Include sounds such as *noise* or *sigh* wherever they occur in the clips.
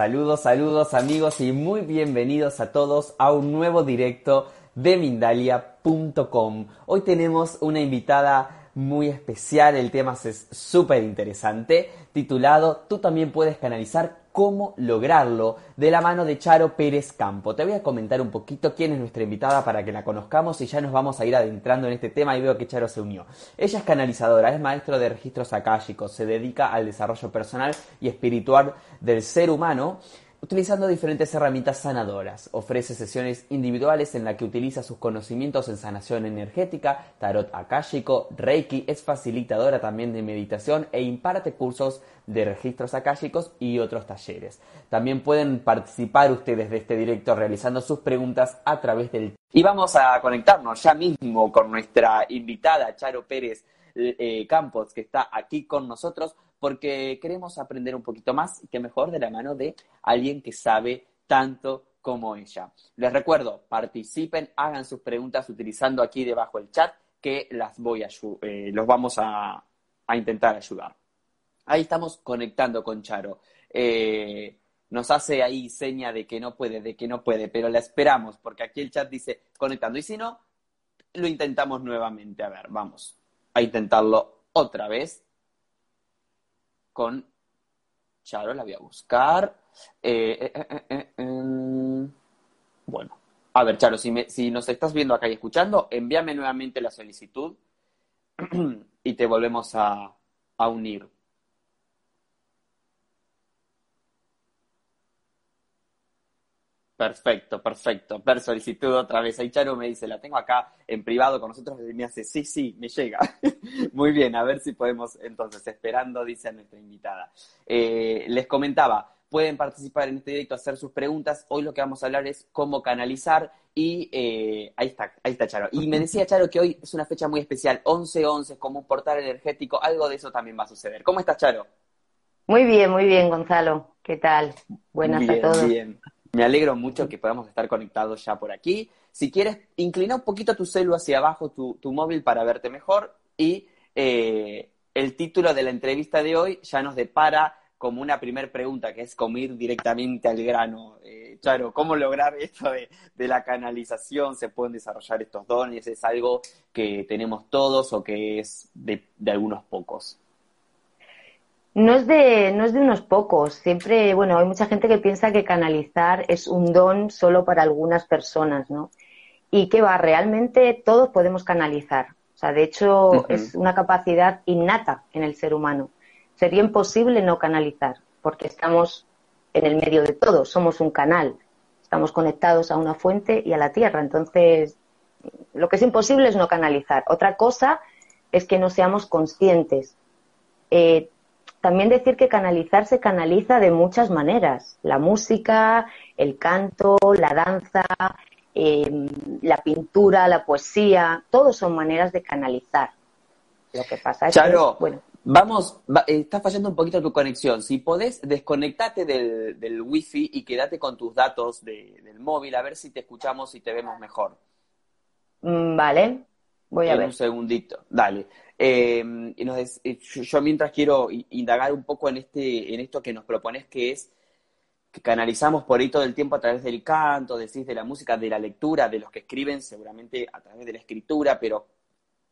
Saludos, saludos amigos y muy bienvenidos a todos a un nuevo directo de Mindalia.com. Hoy tenemos una invitada muy especial, el tema es súper interesante, titulado Tú también puedes canalizar cómo lograrlo de la mano de Charo Pérez Campo. Te voy a comentar un poquito quién es nuestra invitada para que la conozcamos y ya nos vamos a ir adentrando en este tema y veo que Charo se unió. Ella es canalizadora, es maestro de registros akáshicos, se dedica al desarrollo personal y espiritual del ser humano utilizando diferentes herramientas sanadoras. Ofrece sesiones individuales en las que utiliza sus conocimientos en sanación energética, tarot akáshico, reiki, es facilitadora también de meditación e imparte cursos de registros akáshicos y otros talleres. También pueden participar ustedes de este directo realizando sus preguntas a través del... Y vamos a conectarnos ya mismo con nuestra invitada Charo Pérez eh, Campos, que está aquí con nosotros porque queremos aprender un poquito más y que mejor de la mano de alguien que sabe tanto como ella. Les recuerdo, participen, hagan sus preguntas utilizando aquí debajo el chat que las voy a eh, los vamos a, intentar ayudar. Ahí estamos conectando con Charo. Eh, nos hace ahí seña de que no puede, de que no puede, pero la esperamos porque aquí el chat dice conectando y si no, lo intentamos nuevamente. A ver, vamos a intentarlo otra vez con Charo, la voy a buscar. Eh, eh, eh, em, bueno, a ver, Charo, si, si nos estás viendo acá y escuchando, envíame nuevamente la solicitud *clears throat* y te volvemos a unir. Perfecto, perfecto. Per solicitud otra vez. Ahí Charo me dice, la tengo acá en privado con nosotros y me hace, sí, sí, me llega. *laughs* Muy bien, a ver si podemos, entonces, esperando, dice a nuestra invitada. Eh, les comentaba, pueden participar en este directo, hacer sus preguntas. Hoy lo que vamos a hablar es cómo canalizar y eh, ahí está, ahí está Charo. Y me decía Charo que hoy es una fecha muy especial, 11-11, como un portal energético, algo de eso también va a suceder. ¿Cómo estás, Charo? Muy bien, muy bien, Gonzalo. ¿Qué tal? Buenas a todos. Bien. Me alegro mucho que podamos estar conectados ya por aquí. Si quieres, inclina un poquito tu celu hacia abajo, tu, móvil, para verte mejor. Y eh, el título de la entrevista de hoy ya nos depara como una primera pregunta, que es como ir directamente al grano. Eh, Charo, ¿cómo lograr esto de, la canalización? ¿Se pueden desarrollar estos dones? ¿Es algo que tenemos todos o que es de algunos pocos? No es, de, no es de unos pocos. Siempre, bueno, hay mucha gente que piensa que canalizar es un don solo para algunas personas, ¿no? Y que va, realmente todos podemos canalizar. O sea, de hecho, es una capacidad innata en el ser humano. Sería imposible no canalizar, porque estamos en el medio de todo, somos un canal. Estamos conectados a una fuente y a la tierra. Entonces, lo que es imposible es no canalizar. Otra cosa es que no seamos conscientes. Eh, también decir que canalizar se canaliza de muchas maneras. La música, el canto, la danza, em, la pintura, la poesía, todos son maneras de canalizar. Lo que pasa es que, bueno. vamos, está fallando un poquito tu conexión. Si podés, desconectate del, del wifi y quédate con tus datos del móvil, a ver si te escuchamos y te vemos mejor. Mm, vale, voy a ver. Un segundito, dale. Eh, y nos, yo mientras quiero indagar un poco en, este, en esto que nos propones, que es que canalizamos por ahí todo el tiempo a través del canto, decís, de la música, de la lectura, de los que escriben, seguramente a través de la escritura, pero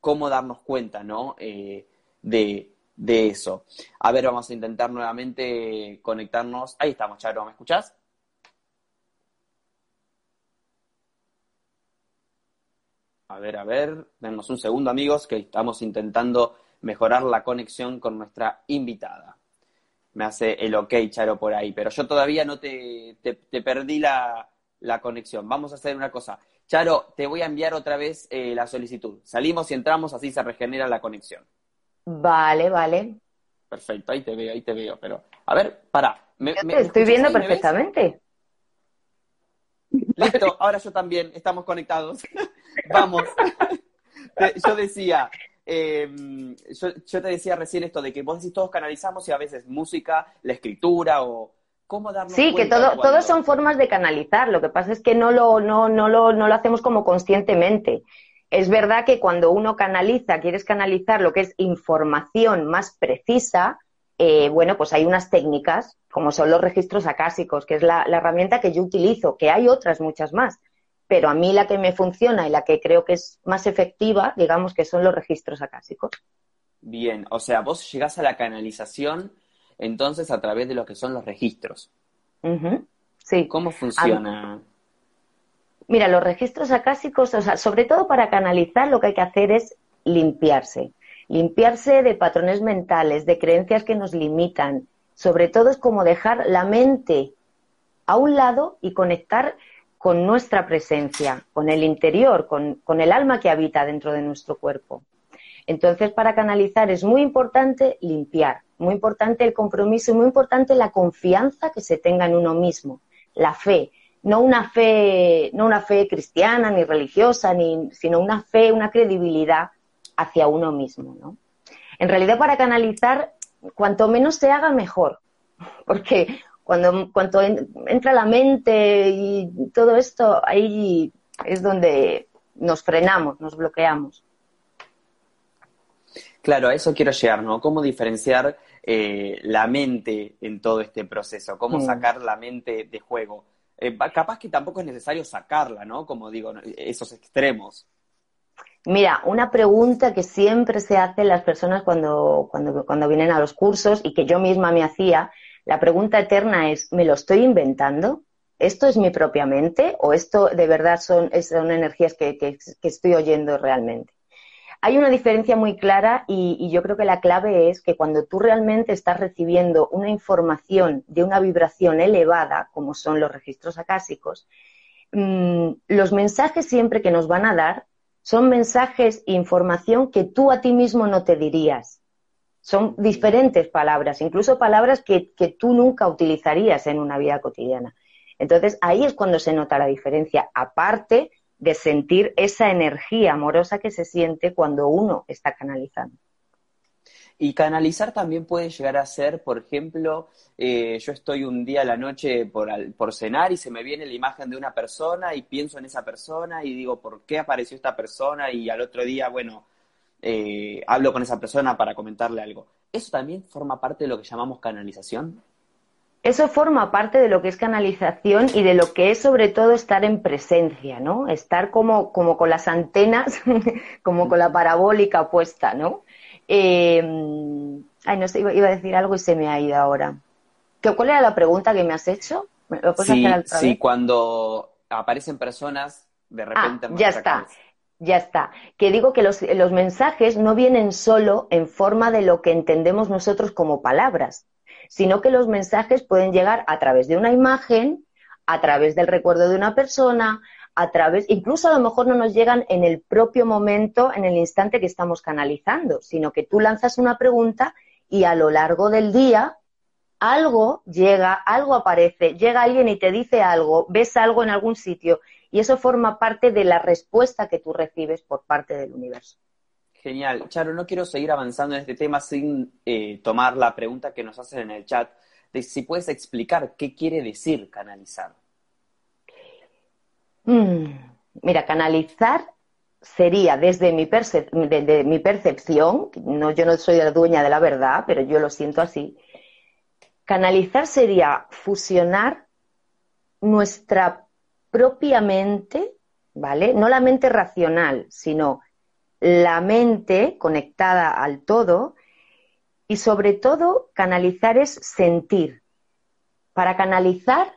cómo darnos cuenta, ¿no? Eh, de, de eso. A ver, vamos a intentar nuevamente conectarnos. Ahí estamos, Charo, ¿me escuchás? A ver, a ver, denos un segundo amigos, que estamos intentando mejorar la conexión con nuestra invitada. me hace el ok, Charo, por ahí. Pero yo todavía no te, te, perdí la, la, conexión. Vamos a hacer una cosa. Charo, te voy a enviar otra vez eh, la solicitud. Salimos y entramos, así se regenera la conexión. Vale, vale. Perfecto, ahí te veo, ahí te veo. Pero, a ver, para. Me, te estoy viendo perfectamente. Listo, *laughs* ahora yo también, estamos conectados. *laughs* Vamos. yo decía, em, yo, te decía recién esto de que vos decís todos canalizamos y a veces música, la escritura o cómo darnos Sí, que todo, todos son formas de canalizar. Lo que pasa es que no lo, no, no, lo, no lo hacemos como conscientemente. Es verdad que cuando uno canaliza, quieres canalizar lo que es información más precisa, eh, bueno, pues hay unas técnicas, como son los registros acásicos, que es la, herramienta que yo utilizo, que hay otras muchas más, pero a mí la que me funciona y la que creo que es más efectiva, digamos que son los registros acásicos. Bien, o sea, vos llegás a la canalización entonces a través de lo que son los registros. Sí. ¿Cómo funciona? Mira, los registros acásicos, o sea, sobre todo para canalizar lo que hay que hacer es limpiarse limpiarse de patrones mentales, de creencias que nos limitan. Sobre todo es como dejar la mente a un lado y conectar con nuestra presencia, con el interior, con, el alma que habita dentro de nuestro cuerpo. Entonces, para canalizar es muy importante limpiar, muy importante el compromiso y muy importante la confianza que se tenga en uno mismo, la fe, no una fe, no una fe cristiana ni religiosa, ni, sino una fe, una credibilidad hacia uno mismo, ¿no? En realidad, para canalizar, cuanto menos se haga, mejor. *laughs* Porque cuando, entra la mente y todo esto, ahí es donde nos frenamos, nos bloqueamos. Claro, a eso quiero llegar, ¿no? ¿Cómo diferenciar eh, la mente en todo este proceso? ¿Cómo mm. sacar la mente de juego? Eh, capaz que tampoco es necesario sacarla, ¿no? Como digo, esos extremos. Mira, una pregunta que siempre se hace las personas cuando, cuando, cuando vienen a los cursos y que yo misma me hacía, la pregunta eterna es, ¿me lo estoy inventando? ¿Esto es mi propia mente o esto de verdad son, son energías que, que, estoy oyendo realmente? Hay una diferencia muy clara y, y, yo creo que la clave es que cuando tú realmente estás recibiendo una información de una vibración elevada, como son los registros acásicos, mmm, los mensajes siempre que nos van a dar son mensajes e información que tú a ti mismo no te dirías. Son diferentes palabras, incluso palabras que, tú nunca utilizarías en una vida cotidiana. Entonces ahí es cuando se nota la diferencia, aparte de sentir esa energía amorosa que se siente cuando uno está canalizando. Y canalizar también puede llegar a ser, por ejemplo, eh, yo estoy un día a la noche por, por cenar y se me viene la imagen de una persona y pienso en esa persona y digo, ¿por qué apareció esta persona? Y al otro día, bueno, eh, hablo con esa persona para comentarle algo. ¿Eso también forma parte de lo que llamamos canalización? Eso forma parte de lo que es canalización y de lo que es sobre todo estar en presencia, ¿no? Estar como, como con las antenas, *laughs* como con la parabólica puesta, ¿no? Eh, ay, no sé, iba, a decir algo y se me ha ido ahora. ¿Cuál era la pregunta que me has hecho? sí, cuando aparecen personas, de ah, repente... ya está, ya está. Que digo que los, los mensajes no vienen solo en forma de lo que entendemos nosotros como palabras, sino que los mensajes pueden llegar a través de una imagen, a través del recuerdo de una persona, a través, incluso a lo mejor no nos llegan en el propio momento, en el instante que estamos canalizando, sino que tú lanzas una pregunta y a lo largo del día algo llega, algo aparece, llega alguien y te dice algo, ves algo en algún sitio y eso forma parte de la respuesta que tú recibes por parte del universo. Genial. Charo, no quiero seguir avanzando en este tema sin eh, tomar la pregunta que nos hacen en el chat de si puedes explicar qué quiere decir canalizar. Mm, mira, canalizar sería desde mi, percepción, no, yo no soy la dueña de la verdad, pero yo lo siento así, canalizar sería fusionar nuestra propia mente, ¿vale? No la mente racional, sino la mente conectada al todo y sobre todo canalizar es sentir. Para canalizar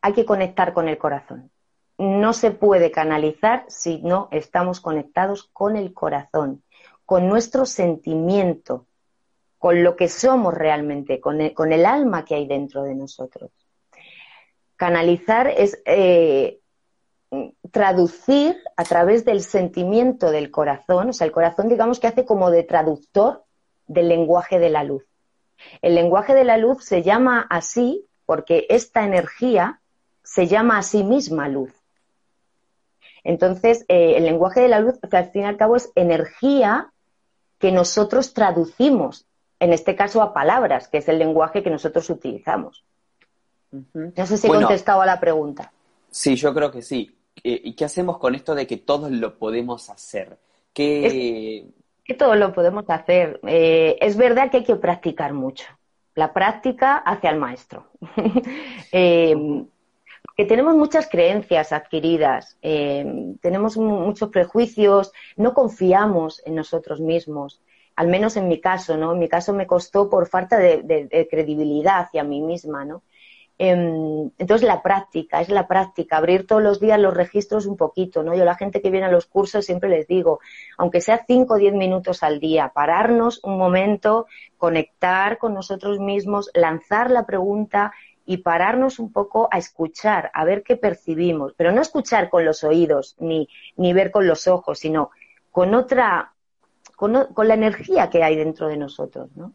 hay que conectar con el corazón no se puede canalizar si no estamos conectados con el corazón, con nuestro sentimiento, con lo que somos realmente, con el, alma que hay dentro de nosotros. Canalizar es eh, traducir a través del sentimiento del corazón, o sea, el corazón digamos que hace como de traductor del lenguaje de la luz. El lenguaje de la luz se llama así porque esta energía se llama a sí misma luz. Entonces, eh, el lenguaje de la luz, que al fin y al cabo es energía que nosotros traducimos, en este caso a palabras, que es el lenguaje que nosotros utilizamos. No sé si he contestado a la pregunta. Sí, yo creo que sí. Eh, ¿Y qué hacemos con esto de que todos lo podemos hacer? Que todos lo podemos hacer. Eh, es verdad que hay que practicar mucho. La práctica hacia el maestro. *laughs* que tenemos muchas creencias adquiridas, eh, tenemos muchos prejuicios, no confiamos en nosotros mismos. Al menos en mi caso, ¿no? En mi caso me costó por falta de, credibilidad hacia mí misma, ¿no? Em, entonces la práctica, es la práctica, abrir todos los días los registros un poquito, ¿no? Yo a la gente que viene a los cursos siempre les digo, aunque sea 5 o 10 minutos al día, pararnos un momento, conectar con nosotros mismos, lanzar la pregunta y pararnos un poco a escuchar, a ver qué percibimos, pero no escuchar con los oídos ni, ni ver con los ojos, sino con otra, con, la energía que hay dentro de nosotros, ¿no?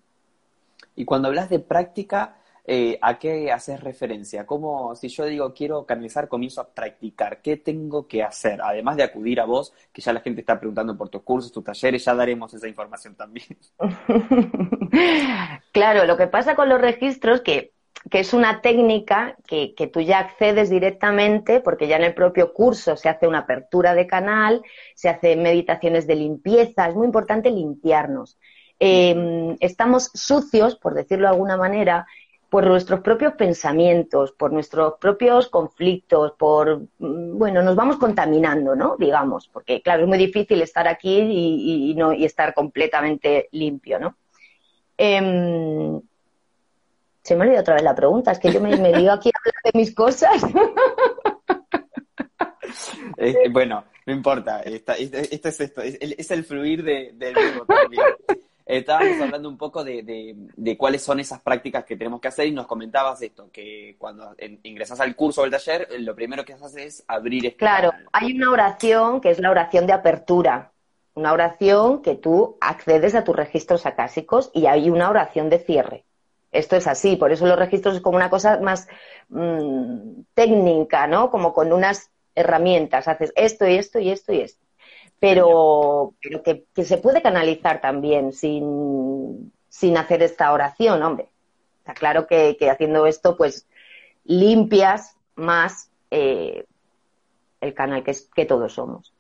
Y cuando hablas de práctica, eh, ¿a qué haces referencia? ¿Cómo, si yo digo quiero canalizar, comienzo a practicar? ¿Qué tengo que hacer? Además de acudir a vos, que ya la gente está preguntando por tus cursos, tus talleres, ya daremos esa información también. *laughs* claro, lo que pasa con los registros, que que es una técnica que, tú ya accedes directamente, porque ya en el propio curso se hace una apertura de canal, se hace meditaciones de limpieza, es muy importante limpiarnos. Em, estamos sucios, por decirlo de alguna manera, por nuestros propios pensamientos, por nuestros propios conflictos, por, mm, bueno, nos vamos contaminando, ¿no? Digamos, porque claro, es muy difícil estar aquí y, no, y estar completamente limpio, ¿no? Em, se me olvidó otra vez la pregunta, es que yo me, me dio aquí a hablar de mis cosas. *laughs* bueno, no importa, esto es esto, es, el fluir de, del mismo también. Estábamos hablando un poco de, de, cuáles son esas prácticas que tenemos que hacer y nos comentabas esto, que cuando ingresas al curso o al taller, lo primero que haces es abrir este Claro, hay una oración que es la oración de apertura, una oración que tú accedes a tus registros acásicos y hay una oración de cierre esto es así, por eso los registros es como una cosa más mm, técnica, ¿no? Como con unas herramientas, haces esto y esto y esto y esto. Pero, que, se puede canalizar también sin, hacer esta oración, hombre. Está claro que, haciendo esto, pues limpias más eh, el canal que, es, que todos somos.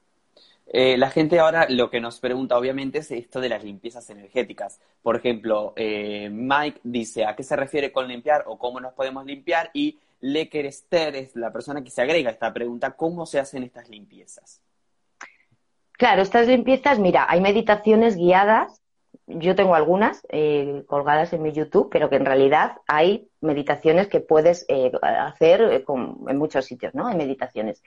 Eh, la gente ahora lo que nos pregunta obviamente es esto de las limpiezas energéticas. Por ejemplo, eh, Mike dice a qué se refiere con limpiar o cómo nos podemos limpiar y Lecker Esther es la persona que se agrega a esta pregunta, ¿cómo se hacen estas limpiezas? Claro, estas limpiezas, mira, hay meditaciones guiadas, yo tengo algunas eh, colgadas en mi YouTube, pero que en realidad hay meditaciones que puedes hacer en muchos sitios, ¿no? Hay meditaciones.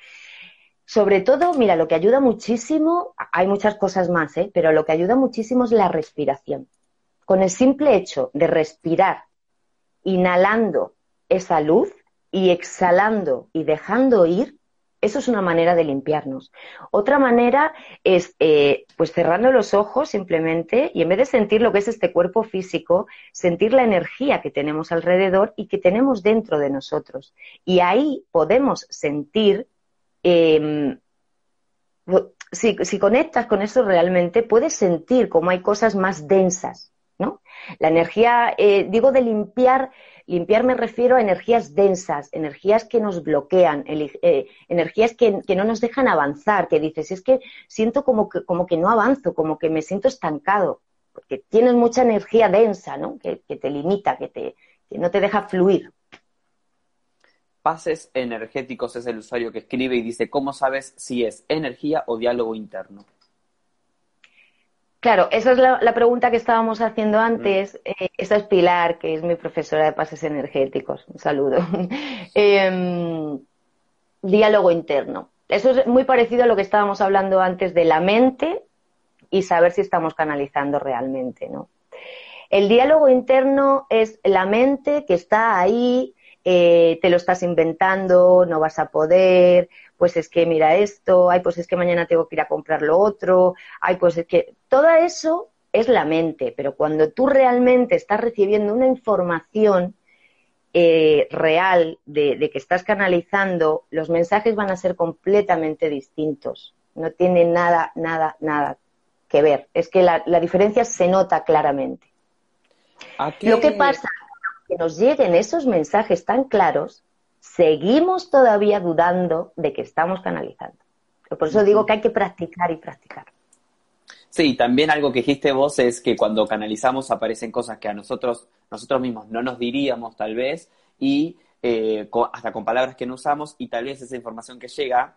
Sobre todo, mira, lo que ayuda muchísimo, hay muchas cosas más, ¿eh? pero lo que ayuda muchísimo es la respiración. Con el simple hecho de respirar, inhalando esa luz y exhalando y dejando ir, eso es una manera de limpiarnos. Otra manera es, eh, pues cerrando los ojos simplemente y en vez de sentir lo que es este cuerpo físico, sentir la energía que tenemos alrededor y que tenemos dentro de nosotros. Y ahí podemos sentir Em, si, conectas con eso realmente, puedes sentir como hay cosas más densas, ¿no? La energía, eh, digo de limpiar, limpiar me refiero a energías densas, energías que nos bloquean, eh, energías que, no nos dejan avanzar, que dices, es que siento como que, como que no avanzo, como que me siento estancado, porque tienes mucha energía densa, ¿no? Que, que te limita, que, te, que no te deja fluir. Pases energéticos es el usuario que escribe y dice, ¿cómo sabes si es energía o diálogo interno? Claro, esa es la, pregunta que estábamos haciendo antes. Mm. Eh, esa es Pilar, que es mi profesora de pases energéticos. Un saludo. *laughs* Em, diálogo interno. Eso es muy parecido a lo que estábamos hablando antes de la mente y saber si estamos canalizando realmente, ¿no? El diálogo interno es la mente que está ahí, eh, te lo estás inventando, no vas a poder, pues es que mira esto, ay, pues es que mañana tengo que ir a comprar lo otro, ay, pues es que todo eso es la mente, pero cuando tú realmente estás recibiendo una información eh, real de, que estás canalizando, los mensajes van a ser completamente distintos. No tiene nada, nada, nada que ver. Es que la, diferencia se nota claramente. Lo que pasa que nos lleguen esos mensajes tan claros, seguimos todavía dudando de que estamos canalizando. Por eso digo que hay que practicar y practicar. Sí, también algo que dijiste vos es que cuando canalizamos aparecen cosas que a nosotros, nosotros mismos no nos diríamos tal vez, y eh, hasta con palabras que no usamos, y tal vez esa información que llega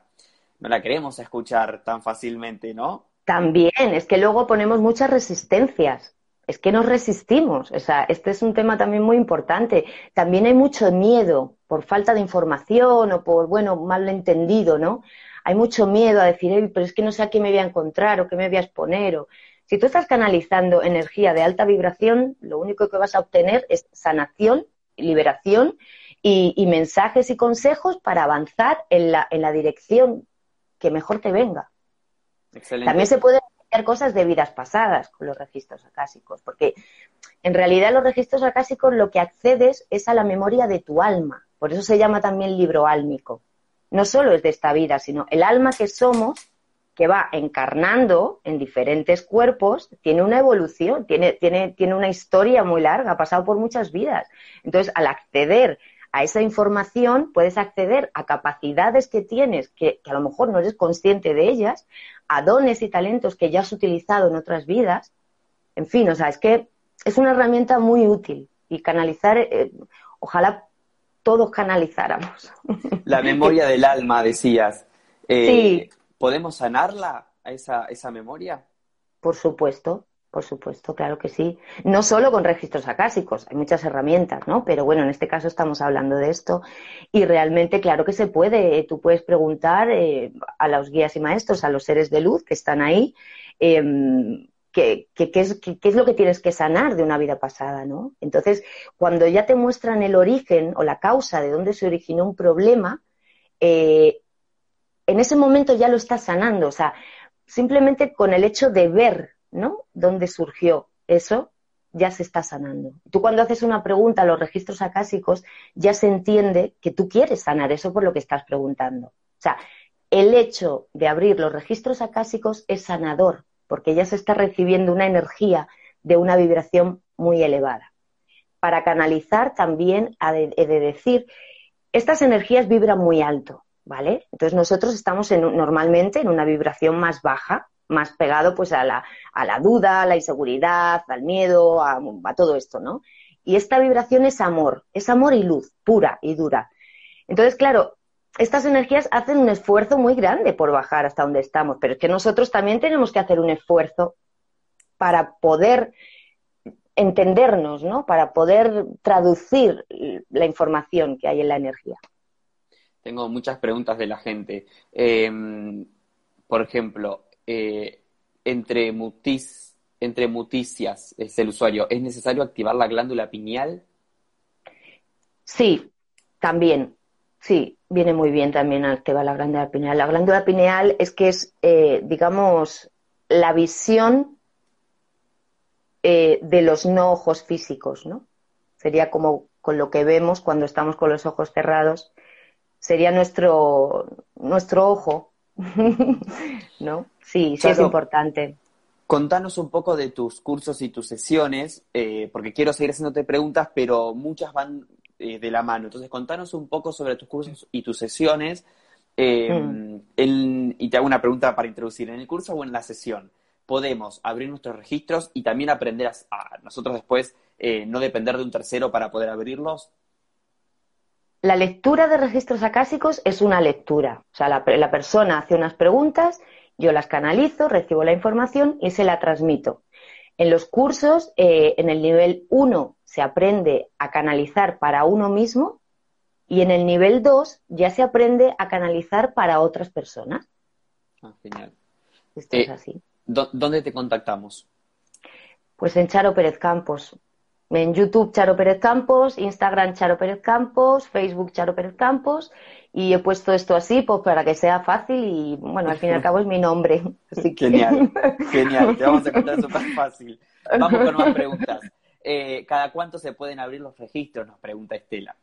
no la queremos escuchar tan fácilmente, ¿no? También, es que luego ponemos muchas resistencias. Es que nos resistimos. O sea, este es un tema también muy importante. También hay mucho miedo por falta de información o por, bueno, mal entendido, ¿no? hay mucho miedo a decir, pero es que no sé a qué me voy a encontrar o qué me voy a exponer. O... Si tú estás canalizando energía de alta vibración, lo único que vas a obtener es sanación, liberación y, mensajes y consejos para avanzar en la, en la dirección que mejor te venga. También se hacer cosas de vidas pasadas con los registros acásicos, porque en realidad los registros acásicos lo que accedes es a la memoria de tu alma. Por eso se llama también libro álmico no solo es de esta vida, sino el alma que somos, que va encarnando en diferentes cuerpos, tiene una evolución, tiene, tiene, tiene una historia muy larga, ha pasado por muchas vidas. Entonces, al acceder a esa información, puedes acceder a capacidades que tienes, que, que a lo mejor no eres consciente de ellas, a dones y talentos que ya has utilizado en otras vidas. En fin, o sea, es que es una herramienta muy útil y canalizar, eh, ojalá todos canalizáramos. *laughs* La memoria del alma, decías. Eh, sí. ¿Podemos sanarla, a esa, esa memoria? Por supuesto, por supuesto, claro que sí. No solo con registros acásicos, hay muchas herramientas, ¿no? Pero bueno, en este caso estamos hablando de esto y realmente, claro que se puede. Tú puedes preguntar eh, a los guías y maestros, a los seres de luz que están ahí, em, qué, es, es, lo que tienes que sanar de una vida pasada, ¿no? Entonces, cuando ya te muestran el origen o la causa de dónde se originó un problema, eh, en ese momento ya lo estás sanando, o sea, simplemente con el hecho de ver, ¿no? Dónde surgió eso, ya se está sanando. Tú cuando haces una pregunta a los registros acásicos, ya se entiende que tú quieres sanar eso por lo que estás preguntando. O sea, el hecho de abrir los registros acásicos es sanador, porque ya se está recibiendo una energía de una vibración muy elevada. Para canalizar también he de, decir, estas energías vibran muy alto, ¿vale? Entonces nosotros estamos normalmente en una vibración más baja, más pegado pues a la, a la duda, a la inseguridad, al miedo, a, todo esto, ¿no? Y esta vibración es amor, es amor y luz, pura y dura. Entonces, claro, estas energías hacen un esfuerzo muy grande por bajar hasta donde estamos, pero es que nosotros también tenemos que hacer un esfuerzo para poder entendernos, ¿no? Para poder traducir la información que hay en la energía. Tengo muchas preguntas de la gente. Em, por ejemplo, eh, entre, mutis, entre muticias es el usuario, ¿es necesario activar la glándula pineal? Sí, también. Sí, viene muy bien también activar la glándula pineal. La glándula pineal es que es, eh, digamos, la visión eh, de los no ojos físicos, ¿no? Sería como con lo que vemos cuando estamos con los ojos cerrados. Sería nuestro, nuestro ojo, *laughs* ¿no? Sí, sí es importante. Contanos un poco de tus cursos y tus sesiones, eh, porque quiero seguir haciéndote preguntas, pero muchas van eh, de la mano. Entonces, contanos un poco sobre tus cursos y tus sesiones. Eh, mm. y te hago una pregunta para introducir. ¿En el curso o en la sesión podemos abrir nuestros registros y también aprender a, nosotros después no depender de un tercero para poder abrirlos? La lectura de registros acásicos es una lectura. O sea, la, la persona hace unas preguntas, yo las canalizo, recibo la información y se la transmito. En los cursos, eh, en el nivel 1 se aprende a canalizar para uno mismo y en el nivel 2 ya se aprende a canalizar para otras personas. Ah, genial. Esto es eh, así. ¿Dónde te contactamos? Pues en Charo Pérez Campos. En YouTube Charo Pérez Campos, Instagram Charo Pérez Campos, Facebook Charo Pérez Campos y he puesto esto así pues para que sea fácil y bueno, al fin y al cabo es mi nombre. *laughs* Genial, *laughs* genial, te vamos a encontrar súper fácil. Vamos con más preguntas. Eh, ¿Cada cuánto se pueden abrir los registros? Nos pregunta Estela.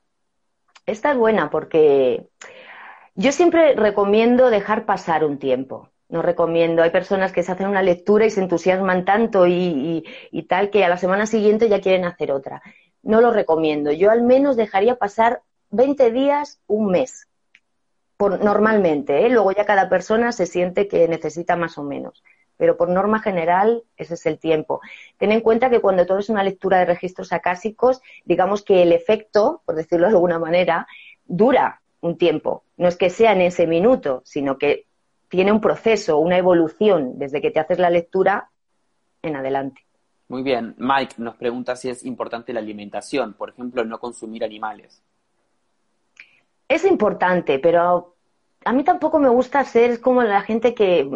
Esta es buena porque yo siempre recomiendo dejar pasar un tiempo. No recomiendo. Hay personas que se hacen una lectura y se entusiasman tanto y, tal que a la semana siguiente ya quieren hacer otra. No lo recomiendo. Yo al menos dejaría pasar 20 días, un mes normalmente, ¿eh? luego ya cada persona se siente que necesita más o menos, pero por norma general ese es el tiempo. Ten en cuenta que cuando todo es una lectura de registros acásicos, digamos que el efecto, por decirlo de alguna manera, dura un tiempo. No es que sea en ese minuto, sino que tiene un proceso, una evolución desde que te haces la lectura en adelante. Muy bien. Mike nos pregunta si es importante la alimentación, por ejemplo, no consumir animales. Es importante, pero a mí tampoco me gusta ser como la gente que,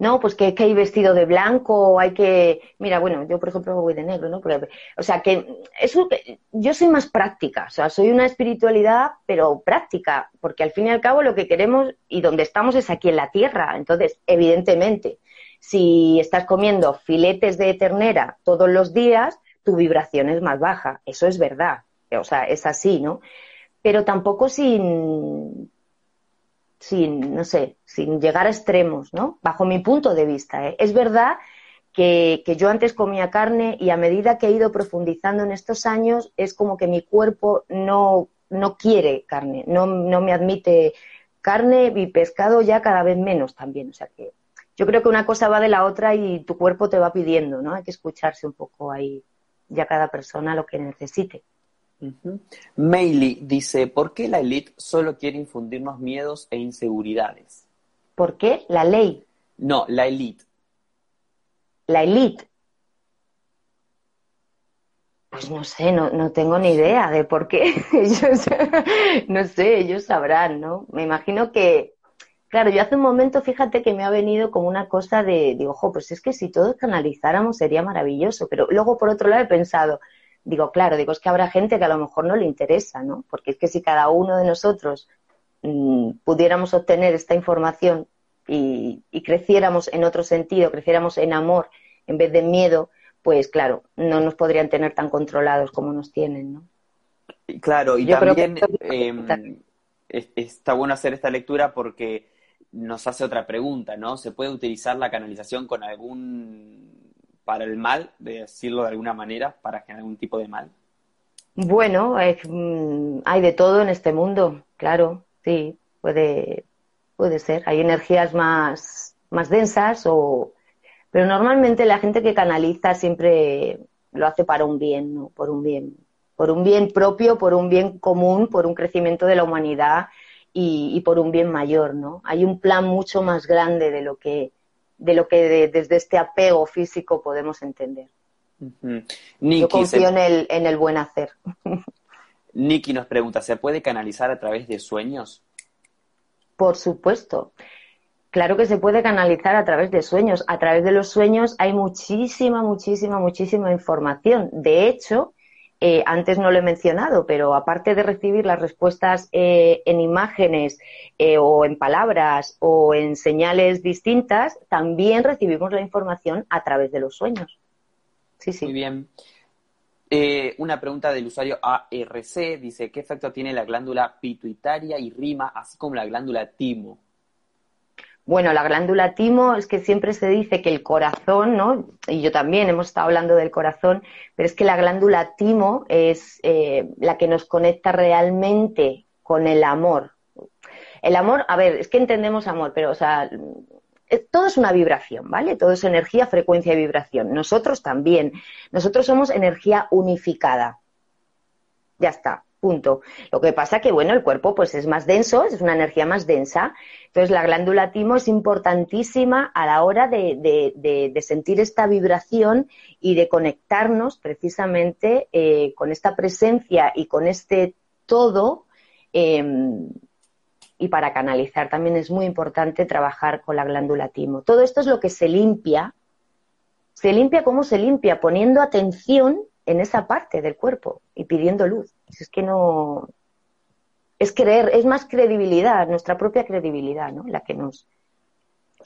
no, pues que, hay vestido de blanco, hay que, mira, bueno, yo por ejemplo voy de negro, ¿no? o sea, que eso, yo soy más práctica, o sea, soy una espiritualidad, pero práctica, porque al fin y al cabo lo que queremos y donde estamos es aquí en la tierra, entonces, evidentemente, si estás comiendo filetes de ternera todos los días, tu vibración es más baja, eso es verdad, o sea, es así, ¿no? Pero tampoco sin sin, no sé, sin llegar a extremos, ¿no? Bajo mi punto de vista. ¿eh? Es verdad que, yo antes comía carne y a medida que he ido profundizando en estos años es como que mi cuerpo no, no quiere carne, no, no me admite carne y pescado ya cada vez menos también. O sea que yo creo que una cosa va de la otra y tu cuerpo te va pidiendo, ¿no? Hay que escucharse un poco ahí ya cada persona lo que necesite. Uh dice, ¿por qué la élite solo quiere infundirnos miedos e inseguridades? ¿Por qué? La ley. No, la élite. La élite. Pues no sé, no, no tengo ni idea de por qué. *laughs* ellos, no sé, ellos sabrán, ¿no? Me imagino que, claro, yo hace un momento, fíjate que me ha venido como una cosa de, digo, ojo, pues es que si todos canalizáramos sería maravilloso, pero luego por otro lado he pensado, digo, claro, digo, es que habrá gente que a lo mejor no le interesa, ¿no? Porque es que si cada uno de nosotros mm, pudiéramos obtener esta información y, creciéramos en otro sentido, creciéramos en amor en vez de miedo, pues claro, no nos podrían tener tan controlados como nos tienen, ¿no? Claro, y también em, está bueno hacer esta lectura porque nos hace otra pregunta, ¿no? ¿Se puede utilizar la canalización con algún para el mal, de decirlo de alguna manera, para generar algún tipo de mal? Bueno, mm, hay de todo en este mundo, claro, sí, puede, puede ser. Hay energías más, más densas o... Pero normalmente la gente que canaliza siempre lo hace para un bien, ¿no? Por un bien. Por un bien propio, por un bien común, por un crecimiento de la humanidad y, y por un bien mayor, ¿no? Hay un plan mucho más grande de lo que de lo que desde este apego físico podemos entender. Yo confío en, el, en el buen hacer. *laughs* Nikki nos pregunta, ¿se puede canalizar a través de sueños? Por supuesto. Claro que se puede canalizar a través de sueños. A través de los sueños hay muchísima, muchísima, muchísima información. De hecho, eh, antes no lo he mencionado, pero aparte de recibir las respuestas eh, en imágenes eh, o en palabras o en señales distintas, también recibimos la información a través de los sueños. Sí, sí. Muy bien. una pregunta del usuario ARC dice, ¿qué efecto tiene la glándula pituitaria y rima, así como la glándula timo? Bueno, la glándula timo es que siempre se dice que el corazón, ¿no? Y yo también hemos estado hablando del corazón, pero es que la glándula timo es eh, la que nos conecta realmente con el amor. El amor, a ver, es que entendemos amor, pero, o sea, todo es una vibración, ¿vale? Todo es energía, frecuencia y vibración. Nosotros también. Nosotros somos energía unificada. Ya está. Punto. Lo que pasa que, bueno, el cuerpo pues es más denso, es una energía más densa. Entonces, la glándula timo es importantísima a la hora de, sentir esta vibración y de conectarnos precisamente eh, con esta presencia y con este todo. Em, y para canalizar también es muy importante trabajar con la glándula timo. Todo esto es lo que se limpia. Se limpia, ¿cómo se limpia? Poniendo atención en esa parte del cuerpo y pidiendo luz. Es que no. Es creer, es más credibilidad, nuestra propia credibilidad, ¿no? La que nos,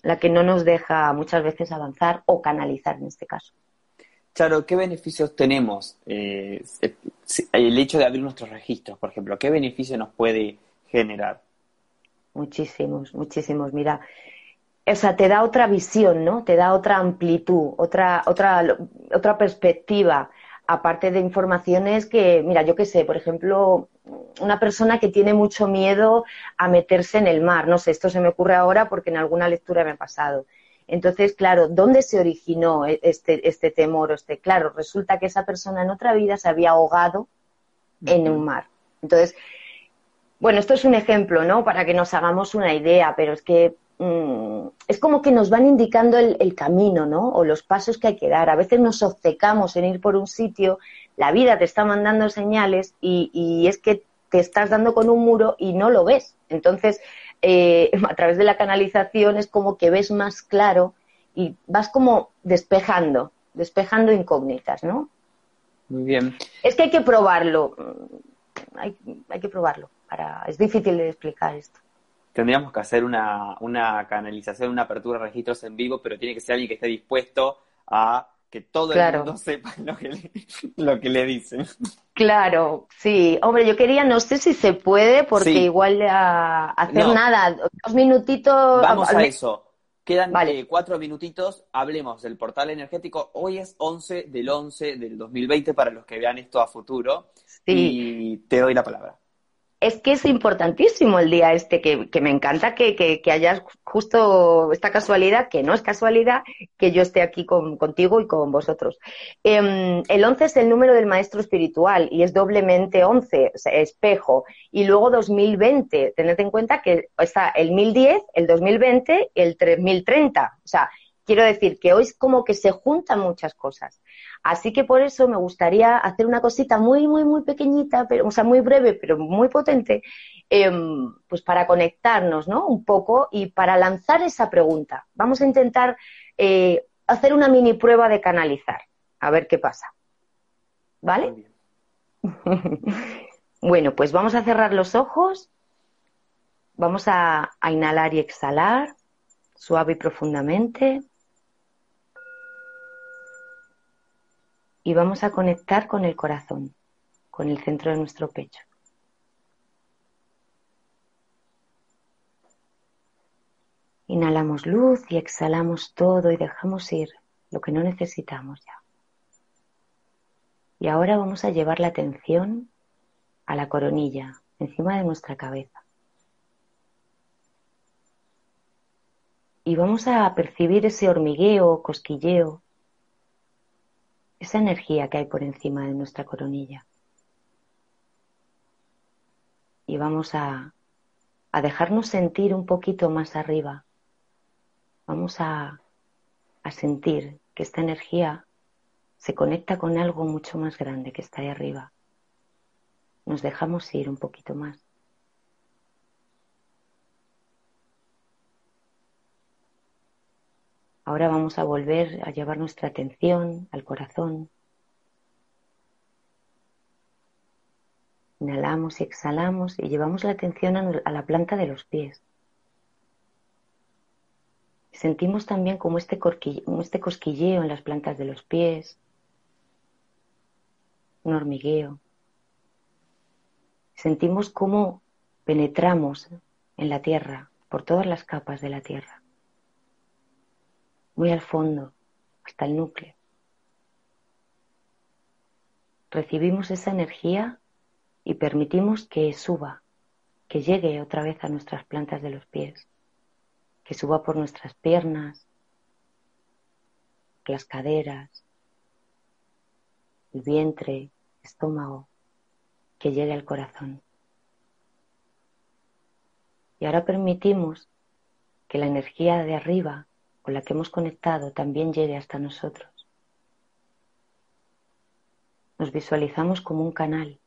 la que no nos deja muchas veces avanzar o canalizar en este caso. Charo, ¿qué beneficios tenemos? Eh, el hecho de abrir nuestros registros, por ejemplo, ¿qué beneficio nos puede generar? Muchísimos, muchísimos. Mira, o sea, te da otra visión, ¿no? Te da otra amplitud, otra, otra, otra perspectiva, aparte de informaciones que, mira, yo qué sé, por ejemplo, una persona que tiene mucho miedo a meterse en el mar, no sé, esto se me ocurre ahora porque en alguna lectura me ha pasado. Entonces, claro, ¿dónde se originó e-, este, este temor? Este, claro, resulta que esa persona en otra vida se había ahogado en un mar. Entonces, bueno, esto es un ejemplo, ¿no? Para que nos hagamos una idea, pero es que Mm, es como que nos van indicando el, camino, ¿no? O los pasos que hay que dar. A veces nos obcecamos en ir por un sitio, la vida te está mandando señales y, es que te estás dando con un muro y no lo ves. Entonces, eh, *laughs* a través de la canalización es como que ves más claro y vas como despejando, despejando incógnitas, ¿no? Muy bien. Es que hay que probarlo. Mm, hay, hay que probarlo. Para... Es difícil de explicar esto tendríamos que hacer una, una canalización, una apertura de registros en vivo, pero tiene que ser alguien que esté dispuesto a que todo el mundo *laughs* sepa lo que, le, lo que le dicen. Claro, sí. Hombre, yo quería, no sé si se puede, porque igual a hacer nada, dos minutitos. Vamos a eso. Quedan eh, cuatro minutitos, hablemos del portal energético. Hoy es 11 del 11 del 2020 para los que vean esto a futuro. Y te doy la palabra es que es importantísimo el día este, que, me encanta que, que, hayas justo esta casualidad, que no es casualidad, que yo esté aquí contigo y con vosotros. Em, el 11 es el número del maestro espiritual y es doblemente 11, espejo. Y luego 2020, tened en cuenta que está el 1010, el 2020 y el 3030. O sea, quiero decir que hoy es como que se juntan muchas cosas. Así que por eso me gustaría hacer una cosita muy, muy, muy pequeñita, pero, o sea, muy breve, pero muy potente, em, pues para conectarnos, ¿no? Un poco y para lanzar esa pregunta. Vamos a intentar eh, hacer una mini prueba de canalizar, a ver qué pasa. ¿Vale? *laughs* bueno, pues vamos a cerrar los ojos, vamos a inhalar y exhalar suave y profundamente. Y vamos a conectar con el corazón, con el centro de nuestro pecho. Inhalamos luz y exhalamos todo y dejamos ir lo que no necesitamos ya. Y ahora vamos a llevar la atención a la coronilla, encima de nuestra cabeza. Y vamos a percibir ese hormigueo, cosquilleo esa energía que hay por encima de nuestra coronilla. Y vamos a, a dejarnos sentir un poquito más arriba. Vamos a, a sentir que esta energía se conecta con algo mucho más grande que está ahí arriba. Nos dejamos ir un poquito más. Ahora vamos a volver a llevar nuestra atención al corazón. Inhalamos y exhalamos y llevamos la atención a la planta de los pies. Sentimos también como este, este cosquilleo en las plantas de los pies, un hormigueo. Sentimos cómo penetramos en la tierra, por todas las capas de la tierra muy al fondo, hasta el núcleo. Recibimos esa energía y permitimos que suba, que llegue otra vez a nuestras plantas de los pies, que suba por nuestras piernas, las caderas, el vientre, estómago, que llegue al corazón. Y ahora permitimos que la energía de arriba con la que hemos conectado también llegue hasta nosotros. Nos visualizamos como un canal,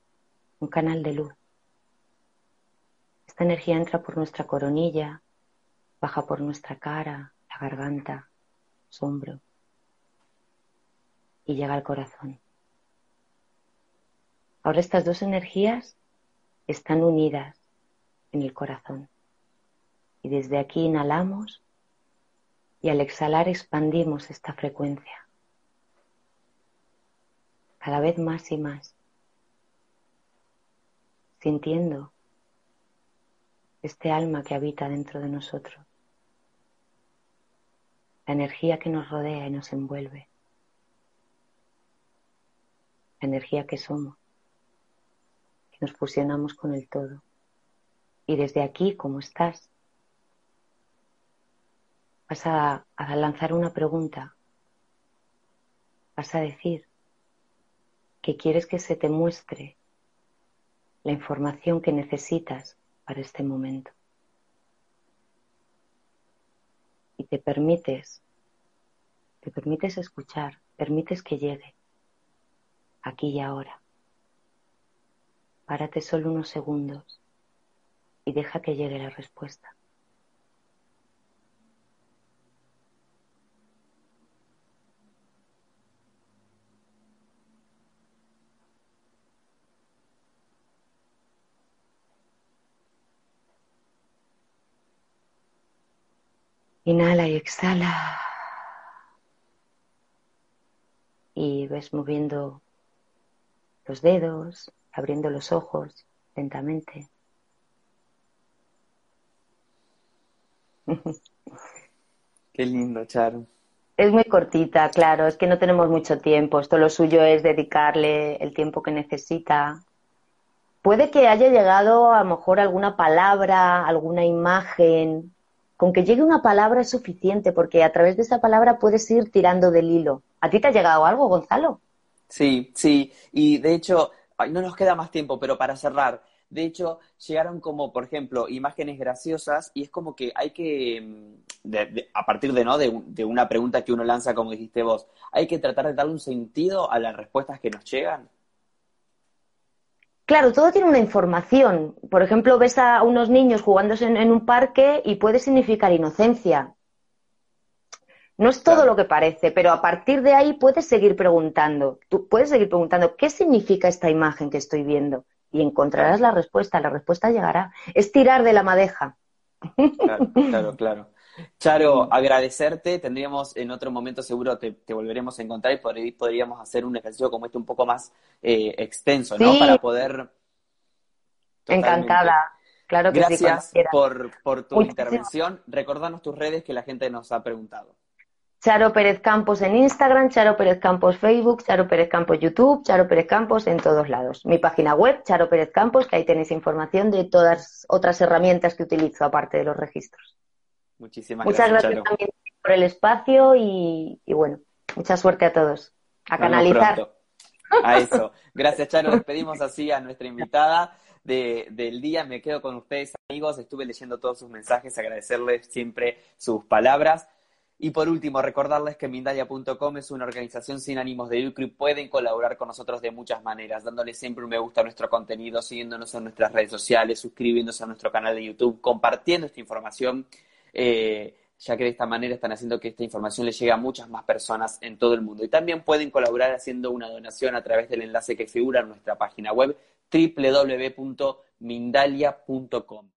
un canal de luz. Esta energía entra por nuestra coronilla, baja por nuestra cara, la garganta, sombro y llega al corazón. Ahora estas dos energías están unidas en el corazón. Y desde aquí inhalamos y al exhalar expandimos esta frecuencia. Cada vez más y más. Sintiendo este alma que habita dentro de nosotros. La energía que nos rodea y nos envuelve. La energía que somos. Que nos fusionamos con el todo. Y desde aquí, como estás, vas a, lanzar una pregunta. Vas a decir que quieres que se te muestre la información que necesitas para este momento. Y te permites, te permites escuchar, permites que llegue aquí y ahora. Párate solo unos segundos y deja que llegue la respuesta. Inhala y exhala. Y ves moviendo los dedos, abriendo los ojos lentamente. *laughs* Qué lindo, Charo. Es muy cortita, claro, es que no tenemos mucho tiempo. Esto lo suyo es dedicarle el tiempo que necesita. Puede que haya llegado a lo mejor alguna palabra, alguna imagen, con que llegue una palabra es suficiente, porque a través de esa palabra puedes ir tirando del hilo. ¿A ti te ha llegado algo, Gonzalo? Sí, sí, y de hecho, no nos queda más tiempo, pero para cerrar, de hecho, llegaron como, por ejemplo, imágenes graciosas y es como que hay que, mm, a partir de, ¿no? de una pregunta que uno lanza, como dijiste vos, hay que tratar de darle un sentido a las respuestas que nos llegan. Claro, todo tiene una información. Por ejemplo, ves a unos niños jugándose en, un parque y puede significar inocencia. No es todo lo que parece, pero a partir de ahí puedes seguir preguntando. Tú puedes seguir preguntando qué significa esta imagen que estoy viendo y encontrarás la respuesta. La respuesta llegará. Es tirar de la madeja. Claro, claro, claro. Charo, agradecerte. Tendríamos en otro momento seguro te, volveremos a encontrar y podríamos hacer un ejercicio como este un poco más eh, extenso, ¿no? Para poder. Encantada. Claro que Gracias por, por tu intervención. Recordanos tus redes que la gente nos ha preguntado. Charo Pérez Campos en Instagram, Charo Pérez Campos Facebook, Charo Pérez Campos YouTube, Charo Pérez Campos en todos lados. Mi página web, Charo Pérez Campos, que ahí tenéis información de todas otras herramientas que utilizo aparte de los registros. Muchísimas Muchas gracias, también por el espacio y, bueno, mucha suerte a todos. A canalizar. A eso. Gracias, Charo. Despedimos así a nuestra invitada del día. Me quedo con ustedes, amigos. Estuve leyendo todos sus mensajes, agradecerles siempre sus palabras. Y por último, recordarles que Mindalia.com es una organización sin ánimos de lucro y pueden colaborar con nosotros de muchas maneras, dándole siempre un me gusta a nuestro contenido, siguiéndonos en nuestras redes sociales, suscribiéndose a nuestro canal de YouTube, compartiendo esta información eh, ya que de esta manera están haciendo que esta información le llegue a muchas más personas en todo el mundo. Y también pueden colaborar haciendo una donación a través del enlace que figura en nuestra página web www.mindalia.com.